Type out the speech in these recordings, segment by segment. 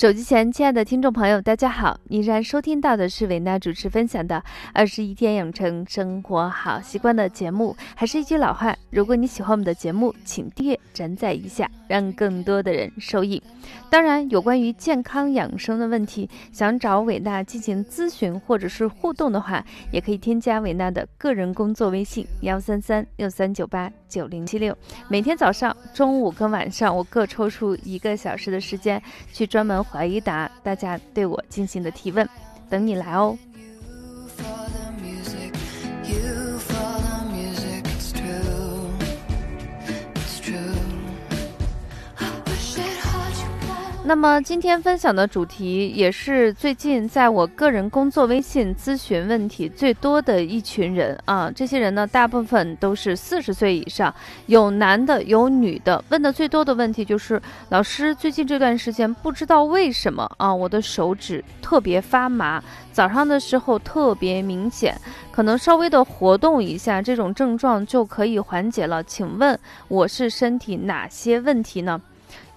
手机前，亲爱的听众朋友，大家好！你然收听到的是维娜主持分享的《二十一天养成生活好习惯》的节目。还是一句老话，如果你喜欢我们的节目，请订阅、转载一下，让更多的人受益。当然，有关于健康养生的问题，想找伟娜进行咨询或者是互动的话，也可以添加伟娜的个人工作微信：幺三三六三九八九零七六。每天早上、中午跟晚上，我各抽出一个小时的时间，去专门怀疑答大家对我进行的提问，等你来哦。那么今天分享的主题也是最近在我个人工作微信咨询问题最多的一群人啊，这些人呢大部分都是四十岁以上，有男的有女的。问的最多的问题就是，老师最近这段时间不知道为什么啊，我的手指特别发麻，早上的时候特别明显，可能稍微的活动一下，这种症状就可以缓解了。请问我是身体哪些问题呢？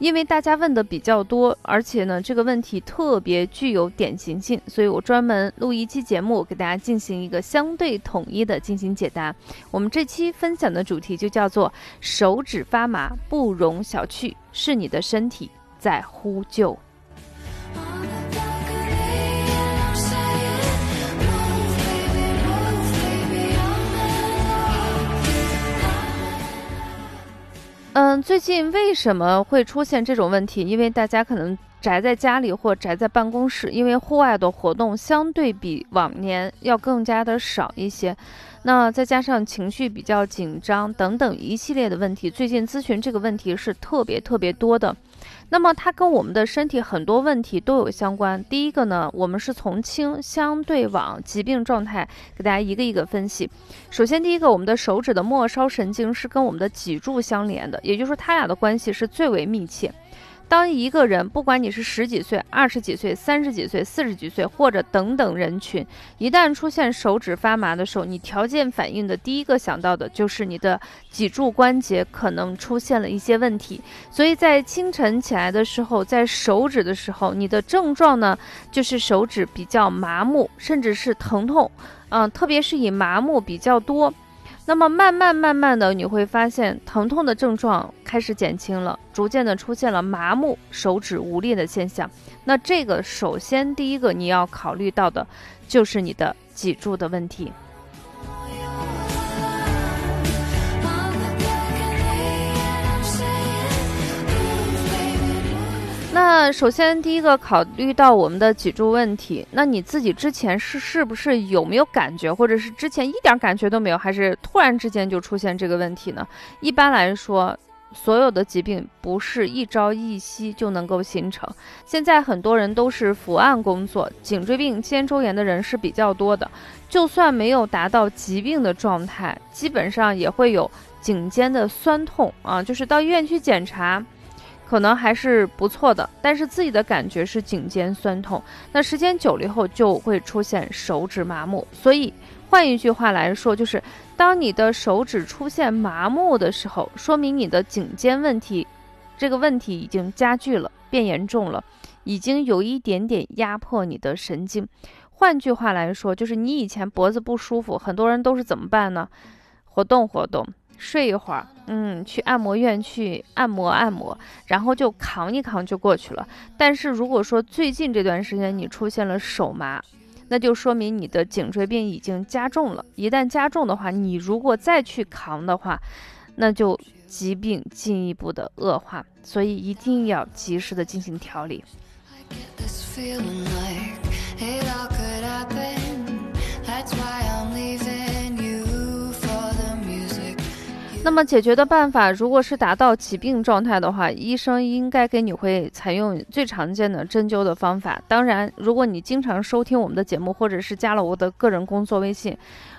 因为大家问的比较多，而且呢，这个问题特别具有典型性，所以我专门录一期节目，给大家进行一个相对统一的进行解答。我们这期分享的主题就叫做“手指发麻不容小觑，是你的身体在呼救”。嗯，最近为什么会出现这种问题？因为大家可能宅在家里或宅在办公室，因为户外的活动相对比往年要更加的少一些。那再加上情绪比较紧张等等一系列的问题，最近咨询这个问题是特别特别多的。那么它跟我们的身体很多问题都有相关。第一个呢，我们是从轻相对往疾病状态给大家一个一个分析。首先，第一个，我们的手指的末梢神经是跟我们的脊柱相连的，也就是说，它俩的关系是最为密切。当一个人，不管你是十几岁、二十几岁、三十几岁、四十几岁，或者等等人群，一旦出现手指发麻的时候，你条件反应的第一个想到的就是你的脊柱关节可能出现了一些问题。所以在清晨起来的时候，在手指的时候，你的症状呢，就是手指比较麻木，甚至是疼痛，嗯，特别是以麻木比较多。那么慢慢慢慢的，你会发现疼痛的症状开始减轻了，逐渐的出现了麻木、手指无力的现象。那这个首先第一个你要考虑到的，就是你的脊柱的问题。那首先，第一个考虑到我们的脊柱问题，那你自己之前是是不是有没有感觉，或者是之前一点感觉都没有，还是突然之间就出现这个问题呢？一般来说，所有的疾病不是一朝一夕就能够形成。现在很多人都是伏案工作，颈椎病、肩周炎的人是比较多的，就算没有达到疾病的状态，基本上也会有颈肩的酸痛啊，就是到医院去检查。可能还是不错的，但是自己的感觉是颈肩酸痛，那时间久了以后就会出现手指麻木。所以换一句话来说，就是当你的手指出现麻木的时候，说明你的颈肩问题这个问题已经加剧了，变严重了，已经有一点点压迫你的神经。换句话来说，就是你以前脖子不舒服，很多人都是怎么办呢？活动活动。睡一会儿，嗯，去按摩院去按摩按摩，然后就扛一扛就过去了。但是如果说最近这段时间你出现了手麻，那就说明你的颈椎病已经加重了。一旦加重的话，你如果再去扛的话，那就疾病进一步的恶化。所以一定要及时的进行调理。那么解决的办法，如果是达到疾病状态的话，医生应该给你会采用最常见的针灸的方法。当然，如果你经常收听我们的节目，或者是加了我的个人工作微信，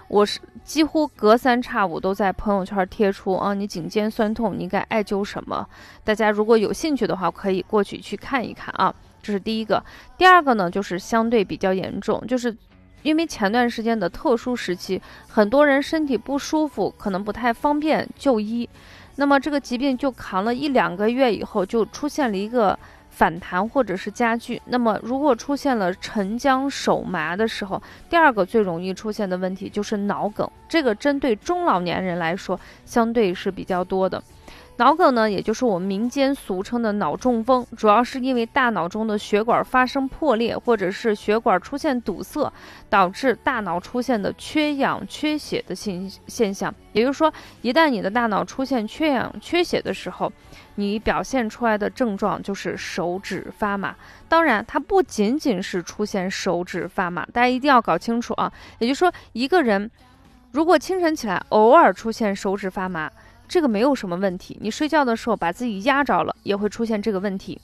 我是几乎隔三差五都在朋友圈贴出啊，你颈肩酸痛，你应该艾灸什么？大家如果有兴趣的话，可以过去去看一看啊。这是第一个。第二个呢，就是相对比较严重，就是因为前段时间的特殊时期，很多人身体不舒服，可能不太方便就医，那么这个疾病就扛了一两个月以后，就出现了一个。反弹或者是加剧，那么如果出现了沉僵手麻的时候，第二个最容易出现的问题就是脑梗。这个针对中老年人来说，相对是比较多的。脑梗呢，也就是我们民间俗称的脑中风，主要是因为大脑中的血管发生破裂，或者是血管出现堵塞，导致大脑出现的缺氧、缺血的现现象。也就是说，一旦你的大脑出现缺氧、缺血的时候，你表现出来的症状就是手指发麻。当然，它不仅仅是出现手指发麻，大家一定要搞清楚啊。也就是说，一个人如果清晨起来偶尔出现手指发麻，这个没有什么问题，你睡觉的时候把自己压着了，也会出现这个问题。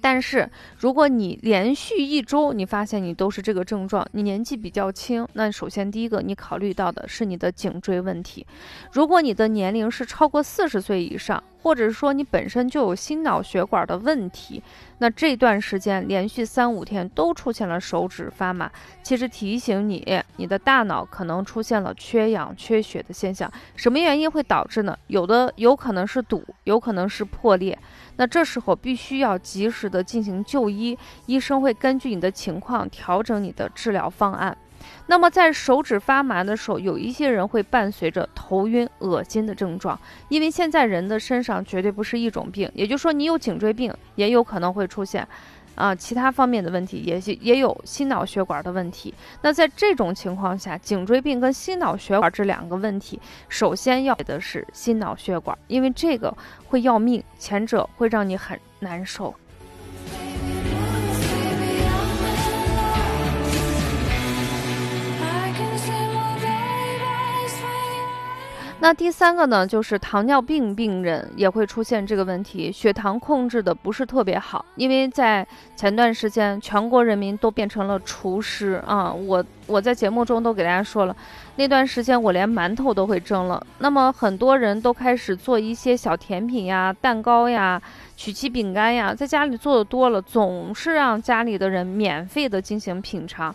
但是，如果你连续一周，你发现你都是这个症状，你年纪比较轻，那首先第一个你考虑到的是你的颈椎问题。如果你的年龄是超过四十岁以上，或者说你本身就有心脑血管的问题，那这段时间连续三五天都出现了手指发麻，其实提醒你，你的大脑可能出现了缺氧、缺血的现象。什么原因会导致呢？有的有可能是堵，有可能是破裂。那这时候必须要及时的进行就医，医生会根据你的情况调整你的治疗方案。那么在手指发麻的时候，有一些人会伴随着头晕、恶心的症状，因为现在人的身上绝对不是一种病，也就是说你有颈椎病，也有可能会出现。啊，其他方面的问题也也有心脑血管的问题。那在这种情况下，颈椎病跟心脑血管这两个问题，首先要的是心脑血管，因为这个会要命，前者会让你很难受。那第三个呢，就是糖尿病病人也会出现这个问题，血糖控制的不是特别好。因为在前段时间，全国人民都变成了厨师啊，我我在节目中都给大家说了，那段时间我连馒头都会蒸了。那么很多人都开始做一些小甜品呀、蛋糕呀、曲奇饼干呀，在家里做的多了，总是让家里的人免费的进行品尝，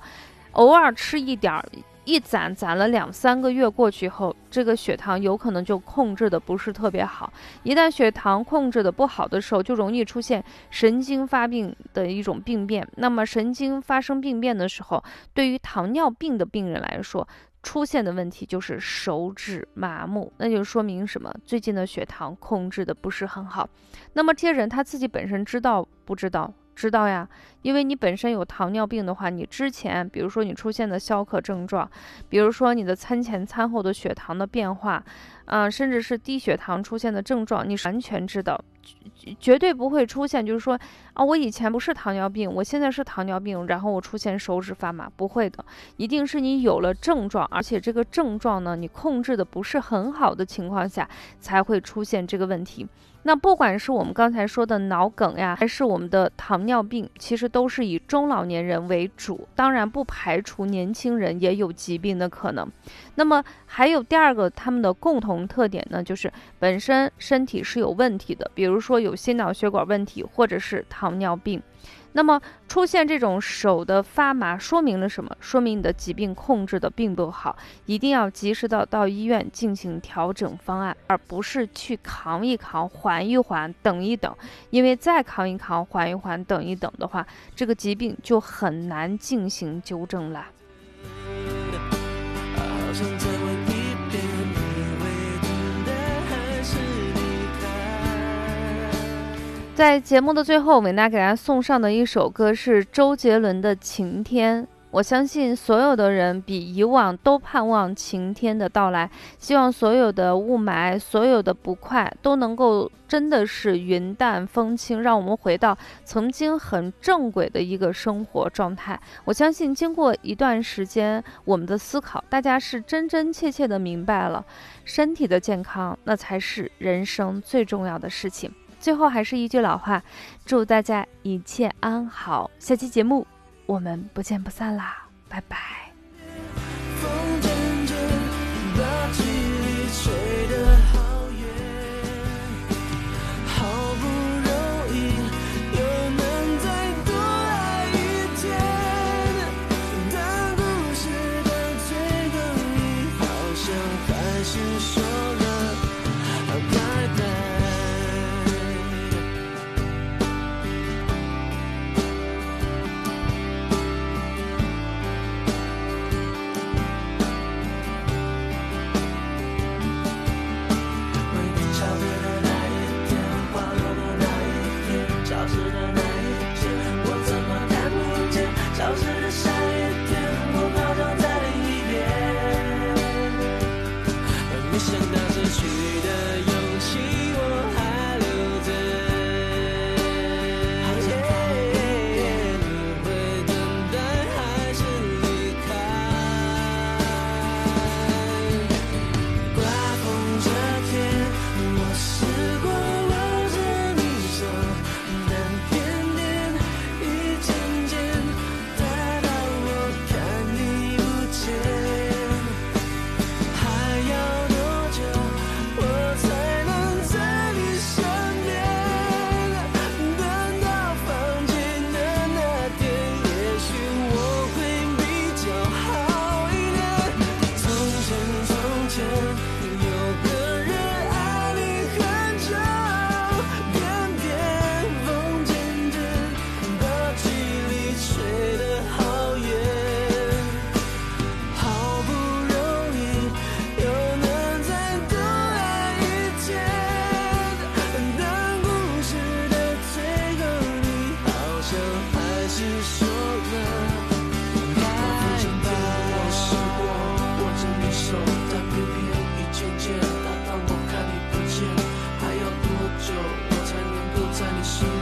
偶尔吃一点儿。一攒攒了两三个月过去后，这个血糖有可能就控制的不是特别好。一旦血糖控制的不好的时候，就容易出现神经发病的一种病变。那么神经发生病变的时候，对于糖尿病的病人来说，出现的问题就是手指麻木，那就说明什么？最近的血糖控制的不是很好。那么这些人他自己本身知道不知道？知道呀，因为你本身有糖尿病的话，你之前比如说你出现的消渴症状，比如说你的餐前餐后的血糖的变化，啊，甚至是低血糖出现的症状，你完全知道，绝对不会出现就是说啊，我以前不是糖尿病，我现在是糖尿病，然后我出现手指发麻，不会的，一定是你有了症状，而且这个症状呢，你控制的不是很好的情况下，才会出现这个问题。那不管是我们刚才说的脑梗呀，还是我们的糖尿病，其实都是以中老年人为主，当然不排除年轻人也有疾病的可能。那么还有第二个，他们的共同特点呢，就是本身身体是有问题的，比如说有心脑血管问题，或者是糖尿病。那么出现这种手的发麻，说明了什么？说明你的疾病控制的并不好，一定要及时的到医院进行调整方案，而不是去扛一扛、缓一缓、等一等。因为再扛一扛、缓一缓、等一等的话，这个疾病就很难进行纠正了。在节目的最后，伟娜给大家送上的一首歌是周杰伦的《晴天》。我相信所有的人比以往都盼望晴天的到来，希望所有的雾霾、所有的不快都能够真的是云淡风轻，让我们回到曾经很正轨的一个生活状态。我相信经过一段时间我们的思考，大家是真真切切的明白了，身体的健康那才是人生最重要的事情。最后还是一句老话，祝大家一切安好。下期节目我们不见不散啦，拜拜。好不在你身